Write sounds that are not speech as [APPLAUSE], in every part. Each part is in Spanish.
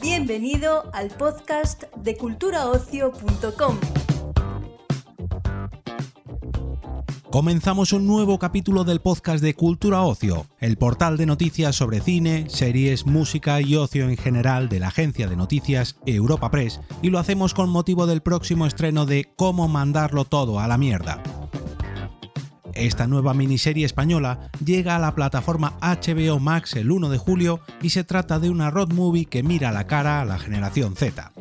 Bienvenido al podcast de culturaocio.com. Comenzamos un nuevo capítulo del podcast de Cultura Ocio, el portal de noticias sobre cine, series, música y ocio en general de la agencia de noticias Europa Press, y lo hacemos con motivo del próximo estreno de Cómo mandarlo todo a la mierda. Esta nueva miniserie española llega a la plataforma HBO Max el 1 de julio y se trata de una road movie que mira la cara a la generación Z.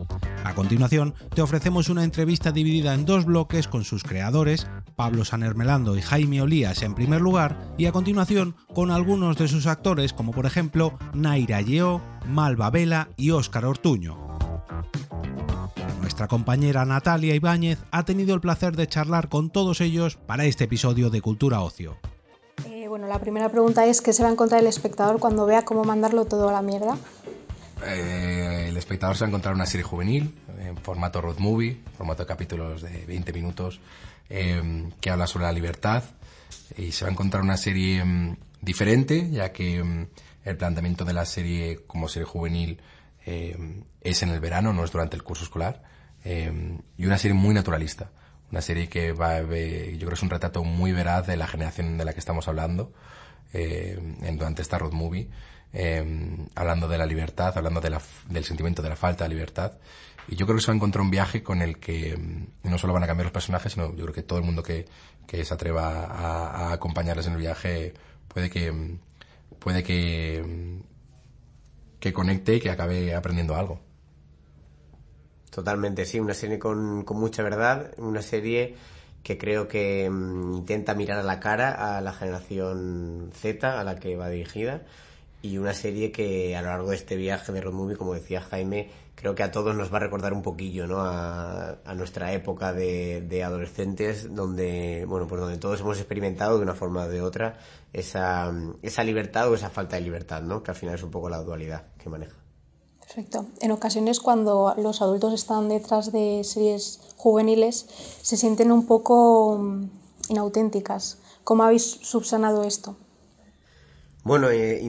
A continuación, te ofrecemos una entrevista dividida en dos bloques con sus creadores, Pablo Sanermelando y Jaime Olías en primer lugar, y a continuación con algunos de sus actores como por ejemplo Naira Yeo, Malva Vela y Óscar Ortuño. Nuestra compañera Natalia Ibáñez ha tenido el placer de charlar con todos ellos para este episodio de Cultura Ocio. Eh, bueno, la primera pregunta es ¿qué se va a encontrar el espectador cuando vea cómo mandarlo todo a la mierda? Eh, el espectador se va a encontrar una serie juvenil en formato road movie, formato de capítulos de 20 minutos, eh, que habla sobre la libertad y se va a encontrar una serie mm, diferente, ya que mm, el planteamiento de la serie como serie juvenil es en el verano, no es durante el curso escolar Em, y una serie muy naturalista. Una serie que va, yo creo que es un retrato muy veraz de la generación de la que estamos hablando en, durante esta road movie, em, hablando de la libertad, hablando de la, del sentimiento de la falta de libertad. Y yo creo que se va a encontrar un viaje con el que no solo van a cambiar los personajes, sino yo creo que todo el mundo que, que se atreva a, a, acompañarles en el viaje puede que, puede que, que conecte y que acabe aprendiendo algo. Totalmente, sí, una serie con, con mucha verdad, una serie que creo que mm, intenta mirar a la cara a la generación Z a la que va dirigida y una serie que a lo largo de este viaje de road movie, como decía Jaime, creo que a todos nos va a recordar un poquillo, ¿no? A, nuestra época de, de, adolescentes, donde, bueno, pues donde todos hemos experimentado de una forma o de otra esa, esa libertad o esa falta de libertad, ¿no? Que al final es un poco la dualidad que maneja. Perfecto. En ocasiones cuando los adultos están detrás de series juveniles se sienten un poco mm, inauténticas. ¿Cómo habéis subsanado esto? Bueno, eh,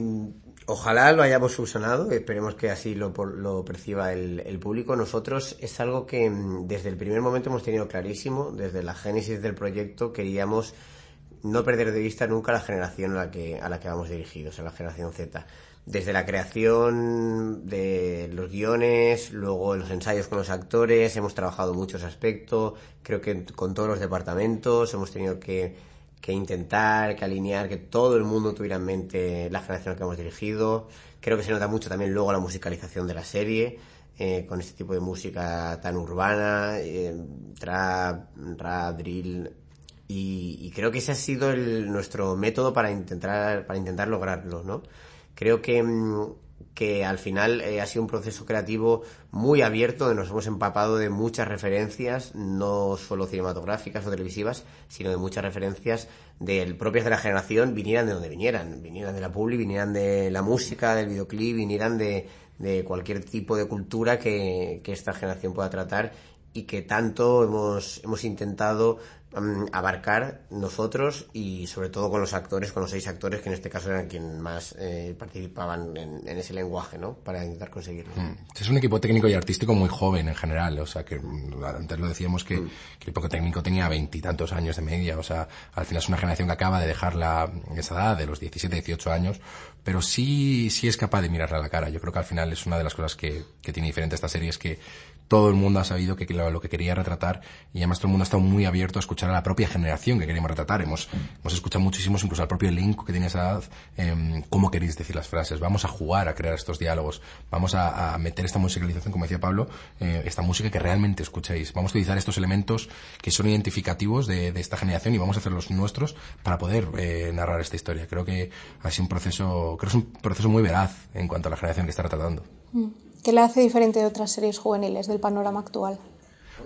ojalá lo hayamos subsanado, esperemos que así lo, lo perciba el, el, público. Nosotros es algo que mm, desde el primer momento hemos tenido clarísimo, desde la génesis del proyecto queríamos no perder de vista nunca la generación a la que, a la que vamos dirigidos, a la generación Z desde la creación de los guiones, luego los ensayos con los actores, hemos trabajado muchos aspectos, creo que con todos los departamentos hemos tenido que, que, intentar, que alinear, que todo el mundo tuviera en mente la generación que hemos dirigido. Creo que se nota mucho también luego la musicalización de la serie, eh, con este tipo de música tan urbana, eh, trap, rap, drill, y, creo que ese ha sido el, nuestro método para intentar, para intentar lograrlo, ¿no? Creo que, mm, que al final eh, ha sido un proceso creativo muy abierto, donde nos hemos empapado de muchas referencias, no solo cinematográficas o televisivas, sino de muchas referencias del propias de la generación, vinieran de donde vinieran, vinieran de la publi, vinieran de la música, del videoclip, vinieran de, de cualquier tipo de cultura que, que esta generación pueda tratar y que tanto hemos, hemos intentado abarcar nosotros y sobre todo con los actores, con los seis actores que en este caso eran quienes más eh, participaban en, en, ese lenguaje, ¿no? Para intentar conseguirlo. Mm. Es un equipo técnico y artístico muy joven en general, o sea que mm, antes lo decíamos que, mm. que el equipo técnico tenía veintitantos años de media, o sea, al final es una generación que acaba de dejar la, esa edad de los 17, 18 años, pero sí, sí es capaz de mirarle a la cara. Yo creo que al final es una de las cosas que, que tiene diferente esta serie, es que todo el mundo ha sabido que lo, lo, que quería retratar y además todo el mundo ha estado muy abierto a escuchar a la propia generación que queríamos retratar. Hemos, hemos escuchado muchísimos, incluso al propio elenco que tiene esa edad, eh, cómo queréis decir las frases. Vamos a jugar a crear estos diálogos. Vamos a, a meter esta musicalización, como decía Pablo, eh, esta música que realmente escuchéis. Vamos a utilizar estos elementos que son identificativos de, de esta generación y vamos a hacerlos nuestros para poder eh, narrar esta historia. Creo que ha sido un proceso, creo que es un proceso muy veraz en cuanto a la generación que está retratando. Mm. ¿Qué le hace diferente de otras series juveniles del panorama actual?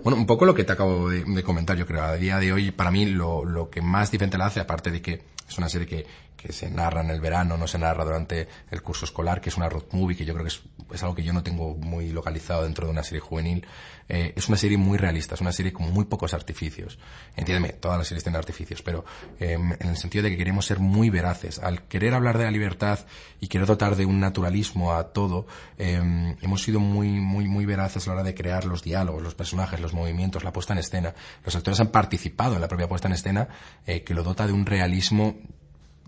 Bueno, un poco lo que te acabo de, de comentar, yo creo. A día de hoy, para mí, lo, lo, que más diferente la hace, aparte de que es una serie que, que se narra en el verano, no se narra durante el curso escolar, que es una road movie, que yo creo que es, algo que yo no tengo muy localizado dentro de una serie juvenil. Eh, es una serie muy realista, es una serie con muy pocos artificios. Entiéndeme, todas las series tienen artificios, pero em, en el sentido de que queremos ser muy veraces. Al querer hablar de la libertad y querer dotar de un naturalismo a todo, em, hemos sido muy, muy, muy veraces a la hora de crear los diálogos, los personajes, los movimientos, la puesta en escena. Los actores han participado en la propia puesta en escena, eh, que lo dota de un realismo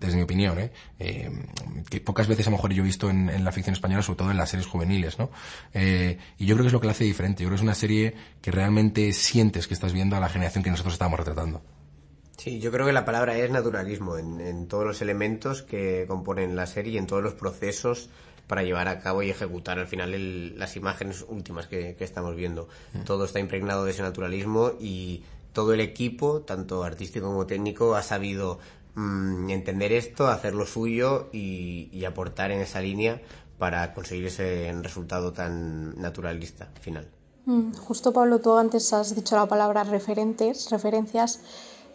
desde mi opinión, ¿eh? ¿eh? que pocas veces a lo mejor yo he visto en, la ficción española, sobre todo en las series juveniles, ¿no? Eh, y yo creo que es lo que la hace diferente. Yo creo que es una serie que realmente sientes que estás viendo a la generación que nosotros estamos retratando. Sí, yo creo que la palabra es naturalismo en, todos los elementos que componen la serie y en todos los procesos para llevar a cabo y ejecutar al final las imágenes últimas que, estamos viendo. Mm. Todo está impregnado de ese naturalismo y todo el equipo, tanto artístico como técnico, ha sabido Mm, entender esto, hacer lo suyo y, aportar en esa línea para conseguir ese resultado tan naturalista final. Mm, justo Pablo, tú antes has dicho la palabra referentes, referencias.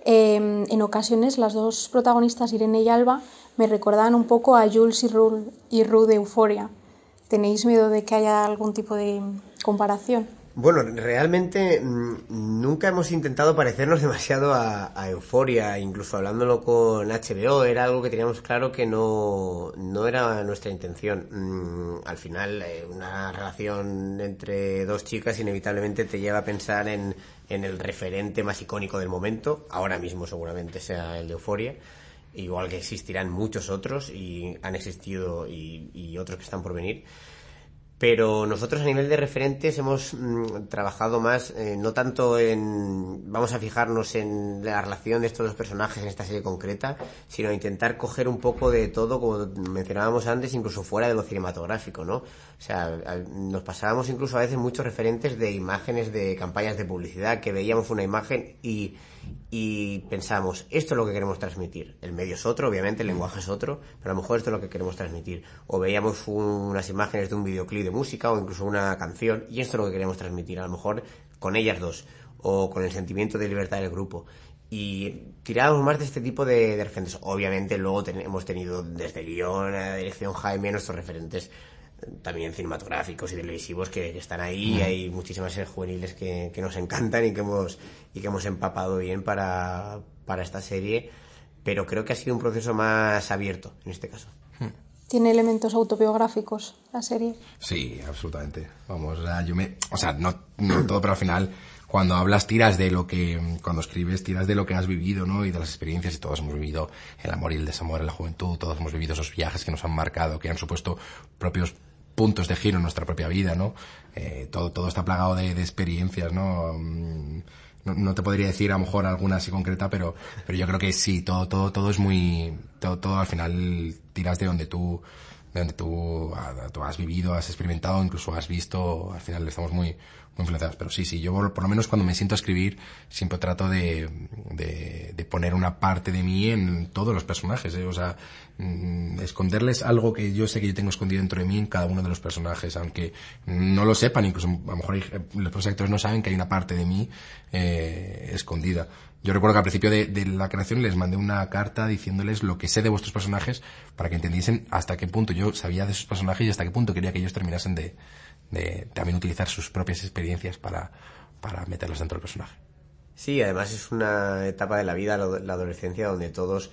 Em, en ocasiones las dos protagonistas, Irene y Alba, me recordaban un poco a Jules y Ru, y Ru de Euforia. ¿Tenéis miedo de que haya algún tipo de comparación? Bueno, realmente mm, nunca hemos intentado parecernos demasiado a, Euforia, incluso hablándolo con HBO, era algo que teníamos claro que no, no era nuestra intención. Mm, al final, eh, una relación entre dos chicas inevitablemente te lleva a pensar en, en el referente más icónico del momento, ahora mismo seguramente sea el de Euforia igual que existirán muchos otros y han existido y, y otros que están por venir pero nosotros a nivel de referentes hemos mm, trabajado más, eh, no tanto en, vamos a fijarnos en la relación de estos dos personajes en esta serie concreta, sino intentar coger un poco de todo, como mencionábamos antes, incluso fuera de lo cinematográfico, ¿no? O sea, nos pasábamos incluso a veces muchos referentes de imágenes de campañas de publicidad, que veíamos una imagen y y pensamos, esto es lo que queremos transmitir. El medio es otro, obviamente, el lenguaje es otro, pero a lo mejor esto es lo que queremos transmitir. O veíamos unas imágenes de un videoclip de música o incluso una canción y esto es lo que queremos transmitir, a lo mejor con ellas dos o con el sentimiento de libertad del grupo. Y tirábamos más de este tipo de, referentes. Obviamente luego hemos tenido desde Lyon a la dirección Jaime nuestros referentes también cinematográficos y televisivos que, están ahí. Hay muchísimas series juveniles que, nos encantan y que hemos, y que hemos empapado bien para, para esta serie. Pero creo que ha sido un proceso más abierto en este caso. ¿Tiene elementos autobiográficos la serie? Sí, absolutamente. Vamos, yo me, o sea, no, no [COUGHS] todo, pero al final cuando hablas tiras de lo que, cuando escribes tiras de lo que has vivido, ¿no? Y de las experiencias y todos hemos vivido el amor y el desamor en la juventud, todos hemos vivido esos viajes que nos han marcado, que han supuesto propios puntos de giro en nuestra propia vida, ¿no? Eh, todo, todo está plagado de, experiencias, mm, ¿no? ¿no? te podría decir a lo mejor alguna así concreta, pero, pero yo creo que sí, todo, todo, todo es muy, todo, todo al final tiras de donde tú, de donde tú, tú has vivido, has experimentado, incluso has visto, al final estamos muy, pero sí, sí, yo por, lo menos cuando me siento a escribir siempre trato de, de, poner una parte de mí en todos los personajes, ¿eh? o sea, mm, esconderles algo que yo sé que yo tengo escondido dentro de mí en cada uno de los personajes, aunque no lo sepan, incluso a lo mejor los actores no saben que hay una parte de mí eh, escondida. Yo recuerdo que al principio de, de, la creación les mandé una carta diciéndoles lo que sé de vuestros personajes para que entendiesen hasta qué punto yo sabía de sus personajes y hasta qué punto quería que ellos terminasen de, de también utilizar sus propias experiencias para, para meterlas dentro del personaje. Sí, además es una etapa de la vida, la adolescencia, donde todos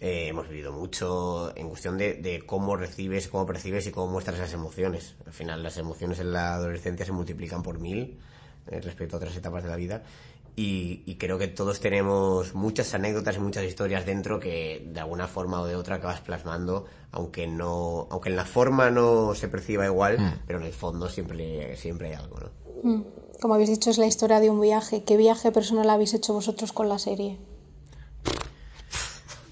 eh, hemos vivido mucho en cuestión de, cómo recibes, cómo percibes y cómo muestras las emociones. Al final, las emociones en la adolescencia se multiplican por mil eh, respecto a otras etapas de la vida y, creo que todos tenemos muchas anécdotas y muchas historias dentro que de alguna forma o de otra acabas plasmando, aunque no, aunque en la forma no se perciba igual, mm. pero en el fondo siempre, siempre hay algo, ¿no? Mm. Como habéis dicho, es la historia de un viaje. ¿Qué viaje personal habéis hecho vosotros con la serie?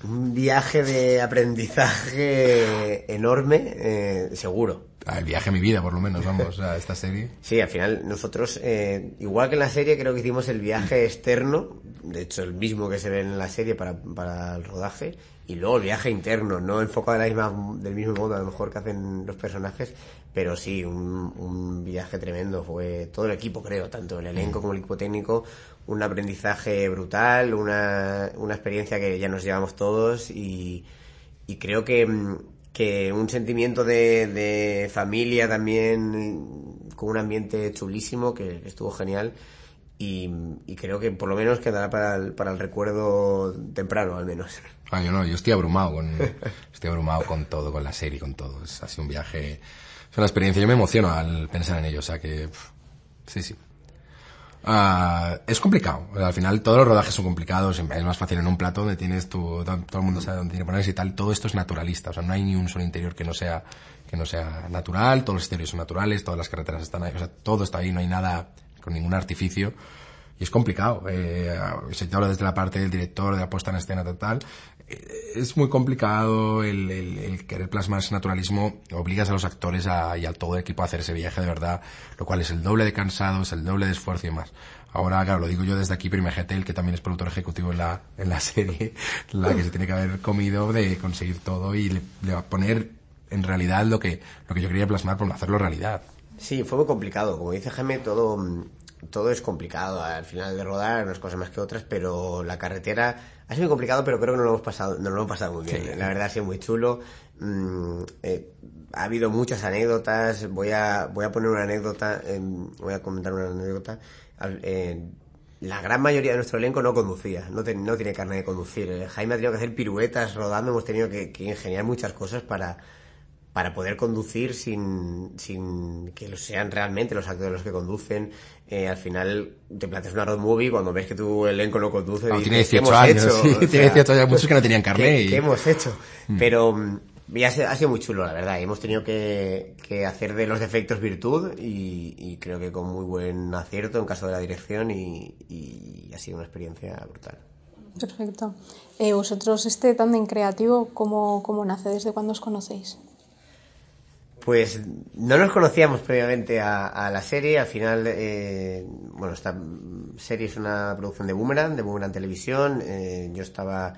Un viaje de aprendizaje enorme, eh, seguro el viaje a mi vida, por lo menos, vamos, a esta serie. [LAUGHS] Sí, al final nosotros, eh, igual que en la serie, creo que hicimos el viaje externo, de hecho el mismo que se ve en la serie para, para el rodaje, y luego el viaje interno, no enfocado de la misma, del mismo modo a lo mejor que hacen los personajes, pero sí, un, un viaje tremendo, fue todo el equipo creo, tanto el elenco como el equipo técnico, un aprendizaje brutal, una, una experiencia que ya nos llevamos todos y y creo que, mm, que un sentimiento de, de familia también, con un ambiente chulísimo, que estuvo genial. Y, y, creo que por lo menos quedará para el, para el recuerdo temprano, al menos. [LAUGHS] Ah, yo no, yo estoy abrumado con, estoy abrumado con todo, con la serie, con todo. Es, sido un viaje, es una experiencia. Yo me emociono al pensar en ello, o sea que, sí, sí. Uh, es complicado. Al final todos los rodajes son complicados. Es más fácil en un plato donde tienes tu, todo el mundo sabe dónde tiene que ponerse y tal. Todo esto es naturalista. O sea, no hay ni un solo interior que no sea, que no sea natural. Todos los exteriores son naturales. Todas las carreteras están ahí. O sea, todo está ahí. No hay nada con ningún artificio. Y es complicado. Eh, se te habla desde la parte del director, de la puesta en escena total. Eh, es muy complicado el, el, el, querer plasmar ese naturalismo. Obligas a los actores a, y a todo el equipo a hacer ese viaje de verdad, lo cual es el doble de cansado, es el doble de esfuerzo y más. Ahora, claro, lo digo yo desde aquí, el que también es productor ejecutivo en la, en la [LAUGHS] serie, la que se tiene que haber comido de conseguir todo y le, le va a poner en realidad lo que, lo que yo quería plasmar por hacerlo realidad. Sí, fue muy complicado. Como dice Jaime, todo, todo es complicado. Al final de rodar, unas cosas más que otras, pero la carretera ha sido muy complicado, pero creo que no lo hemos pasado, no lo hemos pasado muy bien. Sí. La verdad ha sido muy chulo. Mm, eh, ha habido muchas anécdotas. Voy a, voy a poner una anécdota, eh, voy a comentar una anécdota. Eh, la gran mayoría de nuestro elenco no conducía, no, te, no tiene carne de conducir. Eh, Jaime ha tenido que hacer piruetas rodando, hemos tenido que, que ingeniar muchas cosas para, para poder conducir sin, sin que sean realmente los actores los que conducen. Eh, al final te planteas una road movie cuando ves que tu elenco no conduce. No, y tiene 18 años, hecho? [LAUGHS] sí, o sea, tiene 18 años, muchos que no tenían carne. ¿Qué, y... ¿qué hemos hecho? Mm. Pero y ha, sido, ha sido muy chulo, la verdad. Hemos tenido que, que hacer de los defectos virtud y, y, creo que con muy buen acierto en caso de la dirección y, y ha sido una experiencia brutal. Perfecto. Eh, ¿Vosotros este tándem creativo cómo, cómo nace? ¿Desde cuándo os conocéis? Pues no nos conocíamos previamente a, la serie. Al final, eh, bueno, esta serie es una producción de Boomerang, de Boomerang Televisión. Eh, yo estaba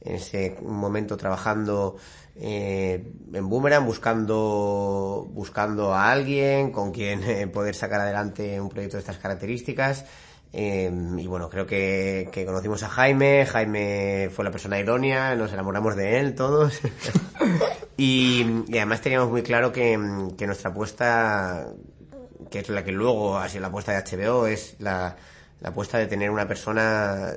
en ese momento trabajando eh, en Boomerang buscando buscando a alguien con quien eh, poder sacar adelante un proyecto de estas características eh, y bueno creo que, que, conocimos a Jaime Jaime fue la persona idónea nos enamoramos de él todos. [LAUGHS] Y, y, además teníamos muy claro que, que nuestra apuesta que es la que luego ha sido la apuesta de HBO es la, la apuesta de tener una persona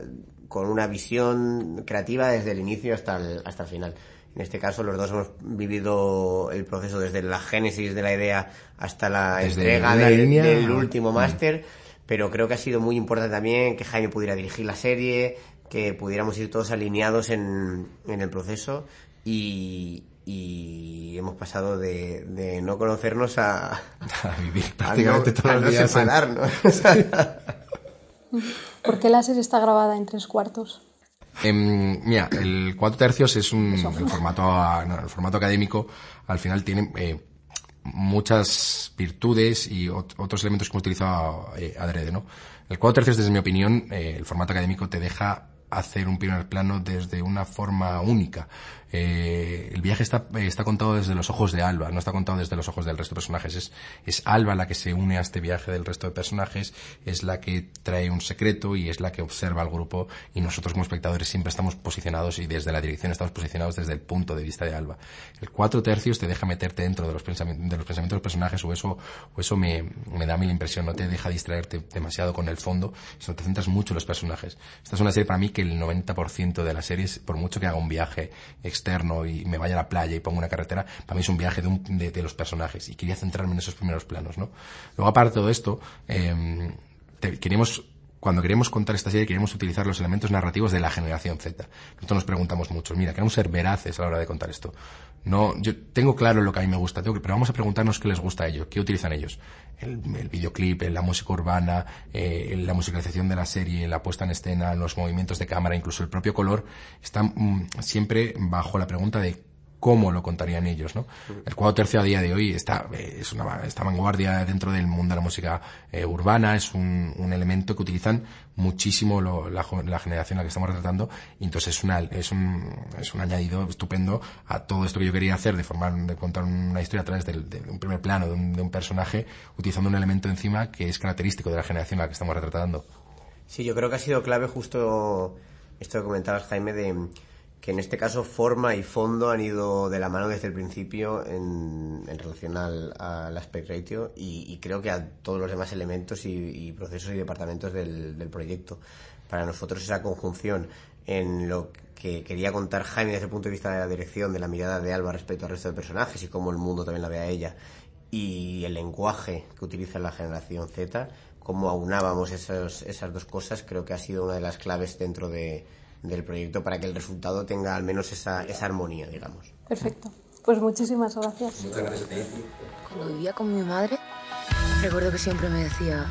con una visión creativa desde el inicio hasta el, hasta el final. En este caso, los dos hemos vivido el proceso desde la génesis de la idea hasta la desde entrega del, línea, del, último máster, pero creo que ha sido muy importante también que Jaime pudiera dirigir la serie, que pudiéramos ir todos alineados en, en el proceso y, y hemos pasado de, de no conocernos a, a vivir prácticamente a no, todos los días. separarnos. [LAUGHS] ¿Por qué la serie está grabada en tres cuartos? Eh, mira, el cuatro tercios es un el formato, no, el formato académico al final tiene eh, muchas virtudes y ot otros elementos que hemos utilizado eh, adrede, ¿no? El cuatro tercios, desde mi opinión, eh, el formato académico te deja hacer un primer plano desde una forma única. Eh, el viaje está, está contado desde los ojos de Alba, no está contado desde los ojos del resto de personajes. Es, es Alba la que se une a este viaje del resto de personajes, es la que trae un secreto y es la que observa al grupo y nosotros como espectadores siempre estamos posicionados y desde la dirección estamos posicionados desde el punto de vista de Alba. El cuatro tercios te deja meterte dentro de los pensamientos, de los pensamientos de los personajes o eso, o eso me, me da a mí la impresión, no te deja distraerte demasiado con el fondo, sino te centras mucho en los personajes. Esta es una serie para mí que el 90% de las series, por mucho que haga un viaje externo y me vaya a la playa y ponga una carretera, para mí es un viaje de, un, de, de los personajes y quería centrarme en esos primeros planos, ¿no? Luego, aparte de todo esto, eh, te, queremos cuando queremos contar esta serie queremos utilizar los elementos narrativos de la generación Z. Nosotros nos preguntamos mucho, mira, queremos ser veraces a la hora de contar esto. No, yo tengo claro lo que a mí me gusta, pero vamos a preguntarnos qué les gusta a ellos, qué utilizan ellos. El, el videoclip, la música urbana, eh, la musicalización de la serie, la puesta en escena, los movimientos de cámara, incluso el propio color, están mm, siempre bajo la pregunta de cómo lo contarían ellos, ¿no? El cuadro tercio a día de hoy está, eh, es una, esta vanguardia dentro del mundo de la música eh, urbana, es un, un, elemento que utilizan muchísimo lo, la, la, generación a la que estamos retratando, y entonces es, una, es, un, es un añadido estupendo a todo esto que yo quería hacer, de formar, de contar una historia a través de, de un primer plano, de un, de un personaje, utilizando un elemento encima que es característico de la generación a la que estamos retratando. Sí, yo creo que ha sido clave justo esto que comentabas, Jaime, de que en este caso forma y fondo han ido de la mano desde el principio en, relación al, aspect ratio y, creo que a todos los demás elementos y, procesos y departamentos del, proyecto. Para nosotros esa conjunción en lo que quería contar Jaime desde el punto de vista de la dirección, de la mirada de Alba respecto al resto de personajes y cómo el mundo también la ve a ella, y el lenguaje que utiliza la generación Z, cómo aunábamos esas, esas dos cosas, creo que ha sido una de las claves dentro de, del proyecto para que el resultado tenga al menos esa, esa armonía, digamos. Perfecto. Pues muchísimas gracias. Muchas gracias Cuando vivía con mi madre, recuerdo que siempre me decía,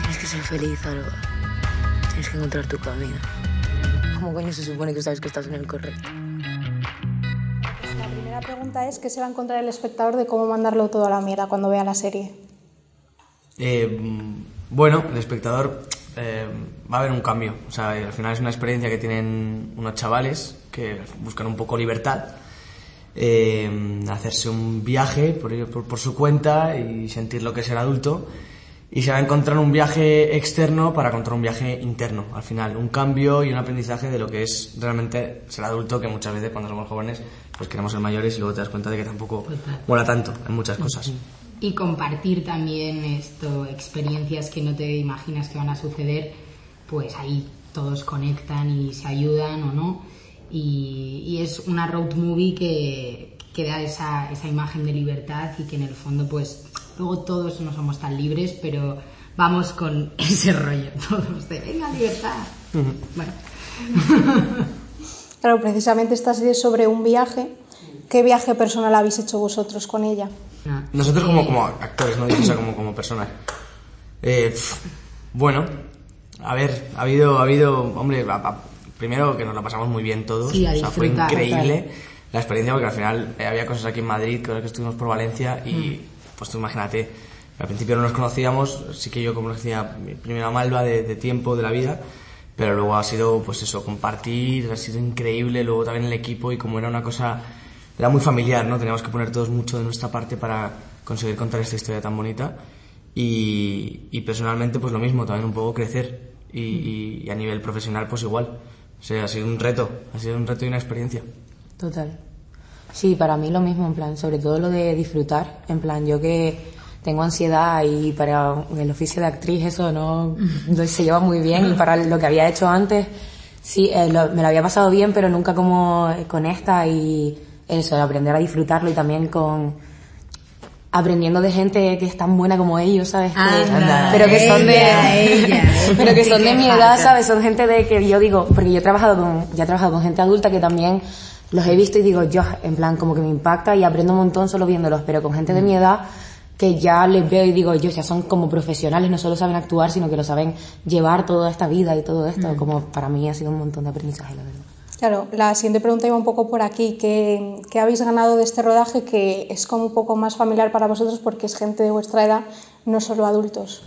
tienes que ser feliz, Alba. Tienes que encontrar tu camino. ¿Cómo coño se supone que sabes que estás en el correcto? Pues la primera pregunta es, ¿qué se va a encontrar el espectador de cómo mandarlo todo a la mierda cuando vea la serie? Eh, bueno, el espectador eh, va a haber un cambio. O sea, al final es una experiencia que tienen unos chavales que buscan un poco libertad, eh, hacerse un viaje por, por, su cuenta y sentir lo que es ser adulto. Y se va a encontrar un viaje externo para encontrar un viaje interno. Al final, un cambio y un aprendizaje de lo que es realmente ser adulto, que muchas veces cuando somos jóvenes pues queremos ser mayores y luego te das cuenta de que tampoco mola tanto en muchas cosas y compartir también esto, experiencias que no te imaginas que van a suceder, pues ahí todos conectan y se ayudan o no. Y, es una road movie que, que da esa, esa imagen de libertad y que en el fondo pues luego todos no somos tan libres, pero vamos con [LAUGHS] ese rollo, todos de venga libertad. Bueno. Claro, precisamente esta serie es sobre un viaje. ¿Qué viaje personal habéis hecho vosotros con ella? Nosotros como, como actores, no o sea, como, como personas. Eh, bueno, a ver, ha habido, ha habido, hombre, primero que nos la pasamos muy bien todos, o sea, fue increíble la experiencia porque al final eh, había cosas aquí en Madrid, creo que estuvimos por Valencia y mm. pues tú imagínate, al principio no nos conocíamos, sí que yo conocía mi primera malva de, de tiempo de la vida, pero luego ha sido pues eso, compartir, ha sido increíble, luego también el equipo y como era una cosa era muy familiar, ¿no? Teníamos que poner todos mucho de nuestra parte para conseguir contar esta historia tan bonita. Y, personalmente, pues lo mismo, también un poco crecer. Y, a nivel profesional, pues igual. O sea, ha sido un reto, ha sido un reto y una experiencia. Total. Sí, para mí lo mismo, en plan, sobre todo lo de disfrutar. En plan, yo que tengo ansiedad y para el oficio de actriz eso no, se lleva muy bien y para lo que había hecho antes, sí, eh, me lo había pasado bien, pero nunca como con esta y eso, aprender a disfrutarlo y también con aprendiendo de gente que es tan buena como ellos, ¿sabes? pero que son de [LAUGHS] pero que son de mi edad, ¿sabes? Son gente de que yo digo, porque yo he trabajado con ya he trabajado con gente adulta que también los he visto y digo, yo en plan como que me impacta y aprendo un montón solo viéndolos, pero con gente de mi edad que ya les veo y digo, yo ya son como profesionales, no solo saben actuar, sino que lo saben llevar toda esta vida y todo esto, mm. como para mí ha sido un montón de aprendizaje, la verdad. Claro, la siguiente pregunta iba un poco por aquí. ¿Qué, habéis ganado de este rodaje que es como un poco más familiar para vosotros porque es gente de vuestra edad, no solo adultos?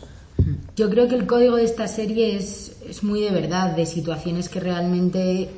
Yo creo que el código de esta serie es, muy de verdad, de situaciones que realmente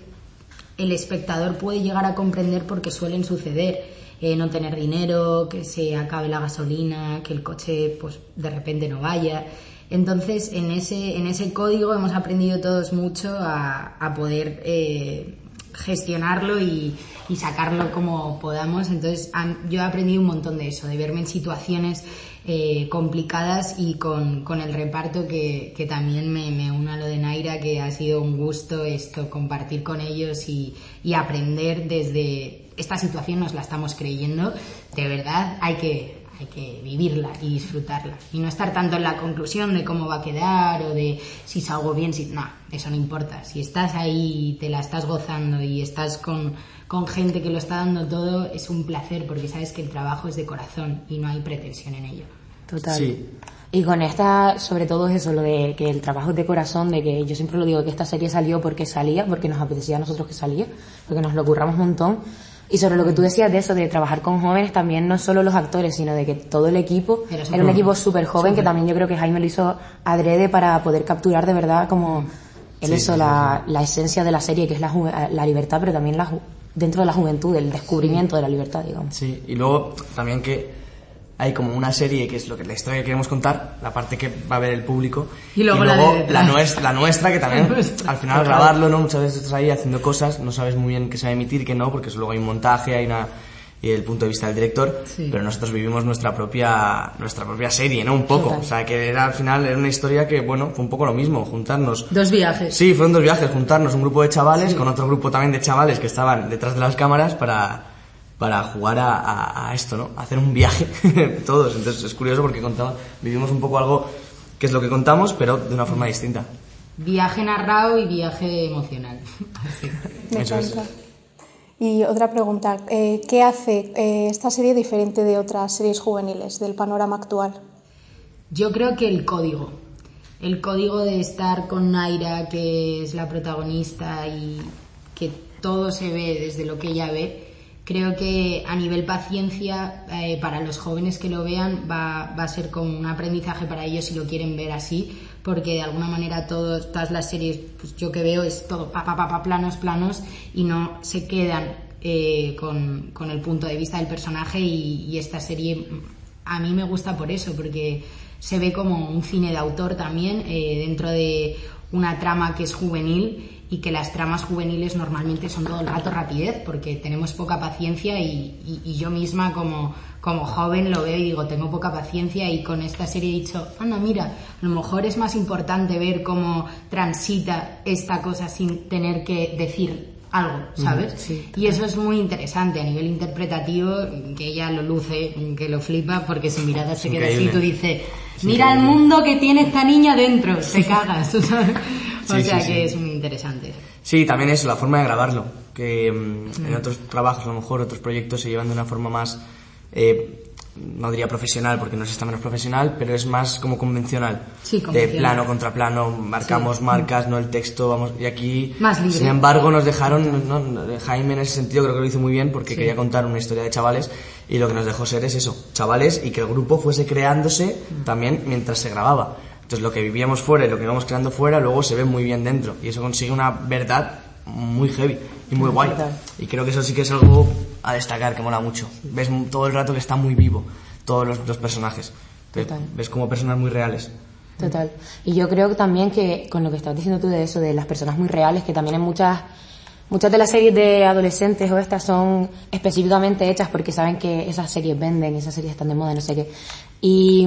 el espectador puede llegar a comprender porque suelen suceder. Eh, no tener dinero, que se acabe la gasolina, que el coche pues de repente no vaya. Entonces, en ese, en ese código hemos aprendido todos mucho a, a poder eh, gestionarlo y, sacarlo como podamos. Entonces, yo he aprendido un montón de eso, de verme en situaciones eh, complicadas y con, el reparto que, también me, me uno a lo de Naira, que ha sido un gusto esto, compartir con ellos y, y aprender desde esta situación, nos la estamos creyendo. De verdad, hay que, hay que vivirla y disfrutarla y no estar tanto en la conclusión de cómo va a quedar o de si salgo bien, si no, eso no importa. Si estás ahí, y te la estás gozando y estás con, con gente que lo está dando todo, es un placer porque sabes que el trabajo es de corazón y no hay pretensión en ello. Total. Sí. Y con esta, sobre todo es eso, lo de que el trabajo es de corazón, de que yo siempre lo digo que esta serie salió porque salía, porque nos apetecía a nosotros que salía, porque nos lo curramos un montón y sobre lo que tú decías de eso, de trabajar con jóvenes, también no solo los actores, sino de que todo el equipo. Era un equipo súper joven, que también yo creo que Jaime lo hizo adrede para poder capturar de verdad como el eso, La, la, esencia de la serie, que es la, la libertad, pero también la, dentro de la juventud, el descubrimiento de la libertad, digamos. Sí, y luego también que hay como una serie que es lo que la historia que queremos contar, la parte que va a ver el público, Y luego la de detrás. la, nuestra, la nuestra que también [LAUGHS] al final al grabarlo, ¿no? Muchas veces estás ahí haciendo cosas, no sabes muy bien qué se va a emitir y qué no, porque luego hay un montaje, hay una y el punto de vista del director, Sí. pero nosotros vivimos nuestra propia nuestra propia serie, ¿no? Un poco, Total. o sea, que era al final era una historia que bueno, fue un poco lo mismo, juntarnos Dos viajes. Sí, fueron dos viajes, juntarnos un grupo de chavales con otro grupo también de chavales que estaban detrás de las cámaras para, para jugar a, a- a esto, ¿no? A hacer un viaje [LAUGHS] todos. Entonces es curioso porque contaba, vivimos un poco algo que es lo que contamos, pero de una forma distinta. Viaje narrado y viaje emocional. Así. Me Eso es. encanta. Y otra pregunta, eh, ¿qué hace eh, esta serie diferente de otras series juveniles del panorama actual? Yo creo que el código. El código de estar con Naira, que es la protagonista y que todo se ve desde lo que ella ve, creo que a nivel paciencia, eh, para los jóvenes que lo vean, va, va a ser como un aprendizaje para ellos si lo quieren ver así, porque de alguna manera todo- todas las series, pues yo que veo es todo pa, pa, pa, pa, planos, planos, y no se quedan eh, con, con el punto de vista del personaje y, y esta serie a mí me gusta por eso, porque se ve como un cine de autor también eh, dentro de una trama que es juvenil y que las tramas juveniles normalmente son todo el rato rapidez porque tenemos poca paciencia y, y- yo misma como, como joven lo veo y digo tengo poca paciencia y con esta serie he dicho anda mira a lo mejor es más importante ver cómo transita esta cosa sin tener que decir algo, ¿sabes? Y eso es muy interesante a nivel interpretativo, que ella lo luce, que lo flipa, porque su mirada se queda así, tú dices, mira el mundo que tiene esta niña dentro, [LAUGHS] te cagas, [LAUGHS] ¿sabes? O Sí, sea sí, que es muy interesante. Sí, también eso, la forma de grabarlo, que mm, en otros trabajos, a lo mejor otros proyectos se llevan de una forma más, eh, no diría profesional, porque no es esta menos profesional, pero es más como convencional. Sí, De convencional. plano contra plano, marcamos Sí. marcas, no el texto, vamos, y aquí, Más libre. sin embargo, nos dejaron, no, no, Jaime en ese sentido creo que lo hizo muy bien, porque Sí. quería contar una historia de chavales, y lo que nos dejó ser es eso, chavales, y que el grupo fuese creándose también mientras se grababa. Entonces lo que vivíamos fuera y lo que íbamos creando fuera luego se ve muy bien dentro y eso consigue una verdad muy heavy y muy guay. Total. Y creo que eso sí que es algo a destacar, que mola mucho. Ves todo el rato que está muy vivo, todos los, los personajes. Total. ves como personas muy reales. Total. Y yo creo que también que con lo que estabas diciendo tú de eso, de las personas muy reales, que también en muchas, muchas de las series de adolescentes o estas son específicamente hechas porque saben que esas series venden, esas series están de moda, no sé qué. Y,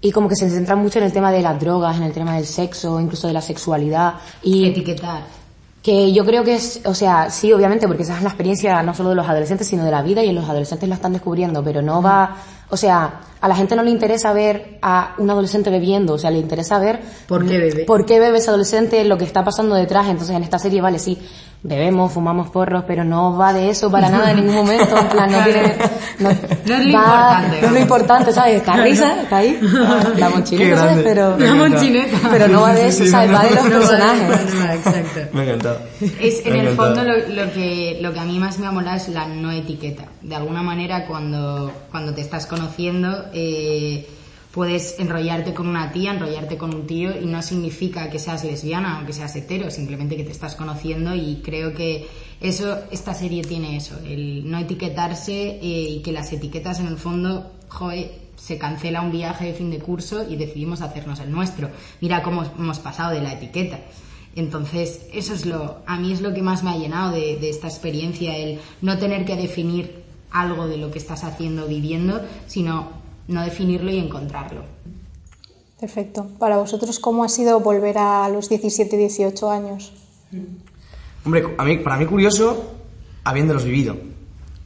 y como que se centran mucho en el tema de las drogas, en el tema del sexo, incluso de la sexualidad. Y Etiquetar. Que yo creo que es, o sea, sí, obviamente, porque esa es la experiencia no solo de los adolescentes, sino de la vida y los adolescentes lo están descubriendo, pero no va, o sea, a la gente no le interesa ver a un adolescente bebiendo, o sea, le interesa ver ¿Por qué bebe? por qué bebe ese adolescente, lo que está pasando detrás. Entonces, en esta serie, vale, sí, bebemos, fumamos porros, pero no va de eso para nada en ningún momento, en plan, no tiene, no, No es lo va- importante, no es lo importante, ¿sabes? Está risa, está ahí, [LAUGHS] la. ¿sabes? Pero, La monchineta. pero no va de eso, ¿sabes? Va de los personajes. no, no, exacto. Me ha encantado. Es, en Me el encantado. fondo lo, lo que, lo que a mí más me ha molado es la no etiqueta. De alguna manera cuando, cuando te estás conociendo eh, puedes enrollarte con una tía, enrollarte con un tío y no significa que seas lesbiana o que seas hetero, simplemente que te estás conociendo y creo que eso, esta serie tiene eso, el no etiquetarse eh, y que las etiquetas en el fondo, joder, se cancela un viaje de fin de curso y decidimos hacernos el nuestro. Mira cómo hemos pasado de la etiqueta. Entonces, eso es lo, a mí es lo que más me ha llenado de, esta experiencia, el no tener que definir algo de lo que estás haciendo, viviendo, sino no definirlo y encontrarlo. Perfecto. Para vosotros, ¿cómo ha sido volver a los 17, 18 años? Hombre, a mí, para mí curioso, habiéndolos vivido.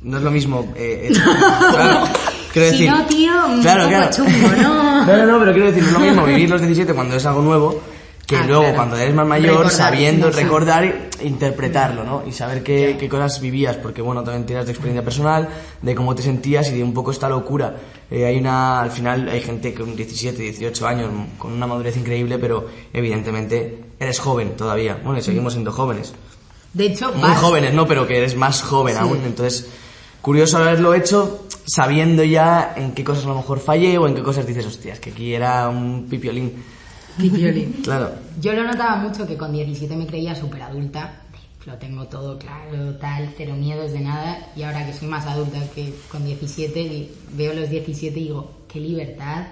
No es lo mismo. Eh, eh, [LAUGHS] claro, quiero Si decir, no, tío, un claro, poco claro. chungo, ¿no? [LAUGHS] No, no, no, pero quiero decir, no es lo mismo vivir los 17 cuando es algo nuevo que Ah, luego claro. cuando eres más mayor Recordar, sabiendo sí. recordar interpretarlo, ¿no? Y saber qué, qué cosas vivías, porque bueno, también tiras de experiencia personal, de cómo te sentías y de un poco esta locura. Eh, hay una, al final hay gente con 17, 18 años con una madurez increíble, pero evidentemente eres joven todavía. Bueno, y seguimos siendo jóvenes. De hecho, Muy vas- jóvenes, ¿no? Pero que eres más joven aún. Entonces, curioso haberlo hecho sabiendo ya en qué cosas a lo mejor fallé o en qué cosas dices, hostias, que aquí era un pipiolín. Claro. Yo lo notaba mucho que con 17 me creía súper adulta. lo tengo todo claro, tal, cero miedos de nada. Y ahora que soy más adulta que con 17, veo los 17 y digo, qué libertad,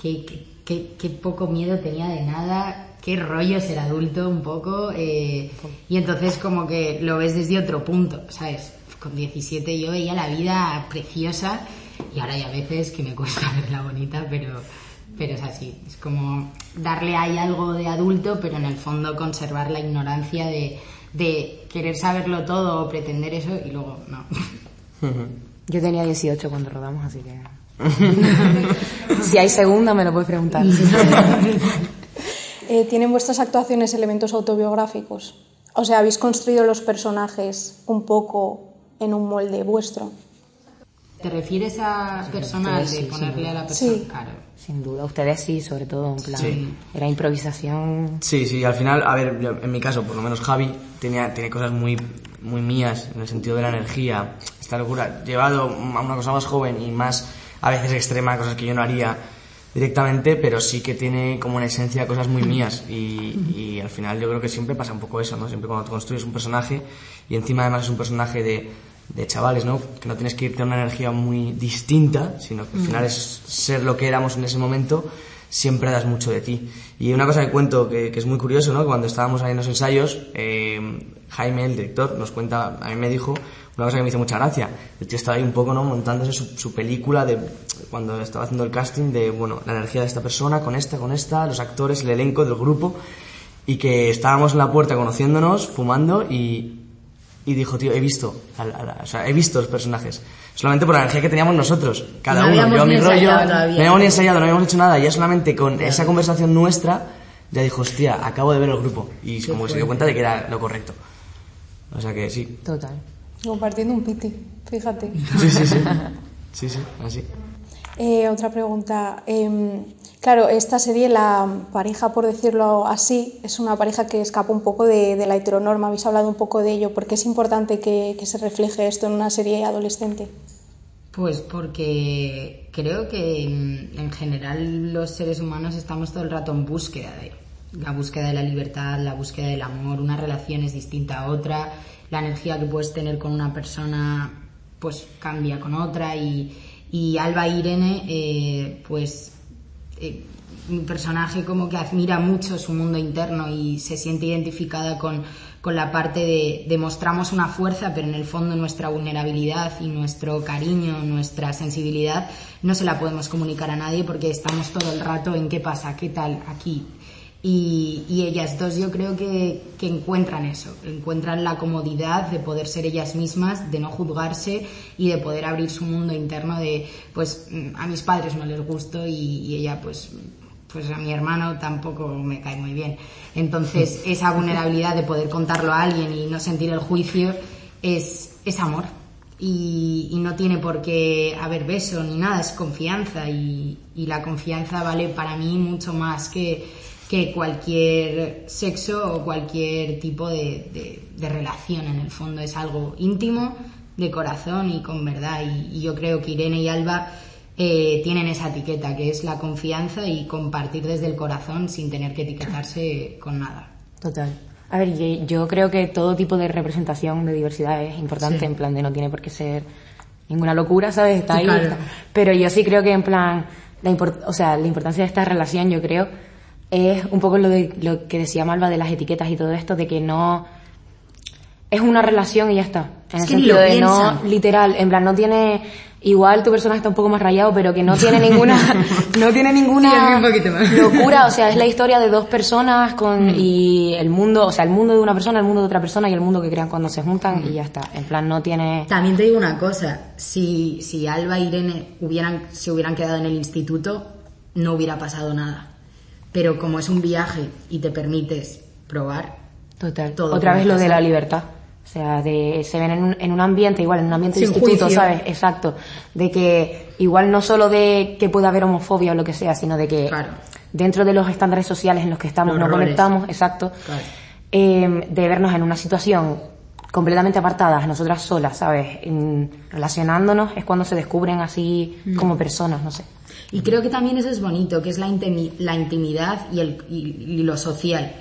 qué, qué, qué, poco miedo tenía de nada, qué rollo ser adulto un poco. Eh, y entonces como que lo ves desde otro punto, ¿sabes? Con 17 yo veía la vida preciosa y ahora hay a veces que me cuesta [LAUGHS] verla bonita, pero pero es así. Es como darle ahí algo de adulto, pero en el fondo conservar la ignorancia de, de querer saberlo todo o pretender eso y luego no. Yo tenía 18 cuando rodamos, así que. [LAUGHS] si hay segunda, me lo puedes preguntar. [LAUGHS] Eh, ¿Tienen vuestras actuaciones elementos autobiográficos? O sea, ¿habéis construido los personajes un poco en un molde vuestro? ¿Te refieres a personal de ponerle a la persona? Sí. Claro. Sin duda, ustedes sí, sobre todo, en plan, era improvisación. Sí, sí, al final, a ver, en mi caso, por lo menos Javi, tenía, tiene cosas muy, muy mías en el sentido de la energía, esta locura, llevado a una cosa más joven y más, a veces extrema, cosas que yo no haría directamente, pero sí que tiene como en esencia cosas muy mías y, y al final yo creo que siempre pasa un poco eso, ¿no? Siempre cuando tú construyes un personaje y encima además es un personaje de de chavales, ¿no? Que no tienes que irte a una energía muy distinta, sino que al final es ser lo que éramos en ese momento, siempre das mucho de ti. Y una cosa que cuento que, que es muy curioso, ¿no? Cuando estábamos ahí en los ensayos, eh, Jaime, el director, nos cuenta, a mí me dijo una cosa que me hizo mucha gracia. El tío estaba ahí un poco, ¿no? Montándose su, su película de cuando estaba haciendo el casting de, bueno, la energía de esta persona, con esta, con esta, los actores, el elenco del grupo, y que estábamos en la puerta conociéndonos, fumando y, y dijo, tío, he visto, al- al- o sea, he visto los personajes. Solamente por la energía que teníamos nosotros. Cada No uno, yo mi rollo, no habíamos ni ensayado, no habíamos hecho nada. Y ya solamente con esa conversación nuestra, ya dijo, hostia, acabo de ver el grupo. Y como que se dio cuenta de que era lo correcto. O sea que sí. Total. Compartiendo un piti, fíjate. Sí, sí, sí. [LAUGHS] Sí, sí, así. Eh, otra pregunta. Em, claro, esta serie, la pareja, por decirlo así, es una pareja que escapa un poco de, la heteronorma. Habéis hablado un poco de ello. ¿Por qué es importante que, se refleje esto en una serie adolescente? Pues porque creo que en, en general los seres humanos estamos todo el rato en búsqueda de la búsqueda de la libertad, la búsqueda del amor, una relación es distinta a otra, la energía que puedes tener con una persona pues cambia con otra y, y Alba Irene eh, pues eh, un personaje como que admira mucho su mundo interno y se siente identificada con, con la parte de, de mostramos una fuerza, pero en el fondo nuestra vulnerabilidad y nuestro cariño, nuestra sensibilidad, no se la podemos comunicar a nadie porque estamos todo el rato en qué pasa, qué tal, aquí. Y, y ellas dos yo creo que, que encuentran eso, encuentran la comodidad de poder ser ellas mismas, de no juzgarse y de poder abrir su mundo interno de, pues mm, a mis padres no les gusto y, y ella pues pues a mi hermano tampoco me cae muy bien. Entonces, [LAUGHS] esa vulnerabilidad de poder contarlo a alguien y no sentir el juicio es, es amor. Y, y no tiene por qué haber beso ni nada, es confianza. Y, y la confianza vale para mí mucho más que, que cualquier sexo o cualquier tipo de, de- de relación. En el fondo es algo íntimo, de corazón y con verdad. Y, y yo creo que Irene y Alba eh, tienen esa etiqueta, que es la confianza y compartir desde el corazón sin tener que etiquetarse con nada. Total. A ver, yo, creo que todo tipo de representación de diversidad es importante, Sí. en plan de no tiene por qué ser ninguna locura, ¿sabes? Está ahí. Claro. está. Pero yo sí creo que en plan, la o sea, la importancia de esta relación, yo creo, es un poco lo, de, lo que decía Malva de las etiquetas y todo esto, de que no es una relación y ya está. En Es el sentido lo de no literal, en plan no tiene igual tu personaje está un poco más rayado, pero que no tiene ninguna [LAUGHS] no tiene ninguna Sí, locura, o sea, es la historia de dos personas con y el mundo, o sea, el mundo de una persona, el mundo de otra persona y el mundo que crean cuando se juntan y ya está. En plan no tiene También te digo una cosa, si, si Alba e Irene hubieran, se hubieran quedado en el instituto, no hubiera pasado nada. Pero como es un viaje y te permites probar, total. todo Otra vez lo de la libertad. O sea, de, se ven en un, en un ambiente, igual, en un ambiente de Sin instituto, juicio. ¿sabes? Exacto. De que, igual no solo de que pueda haber homofobia o lo que sea, sino de que Claro. dentro de los estándares sociales en los que estamos, Los no roles. conectamos, exacto. Claro. eh, de vernos en una situación completamente apartadas, nosotras solas, ¿sabes? En- relacionándonos es cuando se descubren así Mm. como personas, no sé. Y creo que también eso es bonito, que es la, la intimidad y, el, y, y lo social.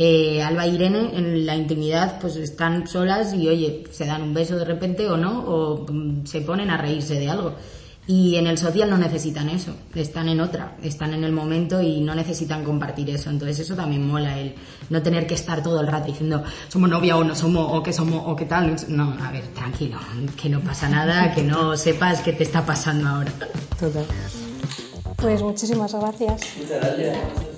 Eh, Alba e Irene en la intimidad pues están solas y oye, se dan un beso de repente o no, o mm, se ponen a reírse de algo. Y en el social no necesitan eso, están en otra, están en el momento y no necesitan compartir eso. Entonces eso también mola, el no tener que estar todo el rato diciendo somos novia o no somos, o qué somos, o qué tal. No, a ver, tranquilo, que no pasa nada, [LAUGHS] que no sepas qué te está pasando ahora. Total. Pues muchísimas gracias. Muchas gracias.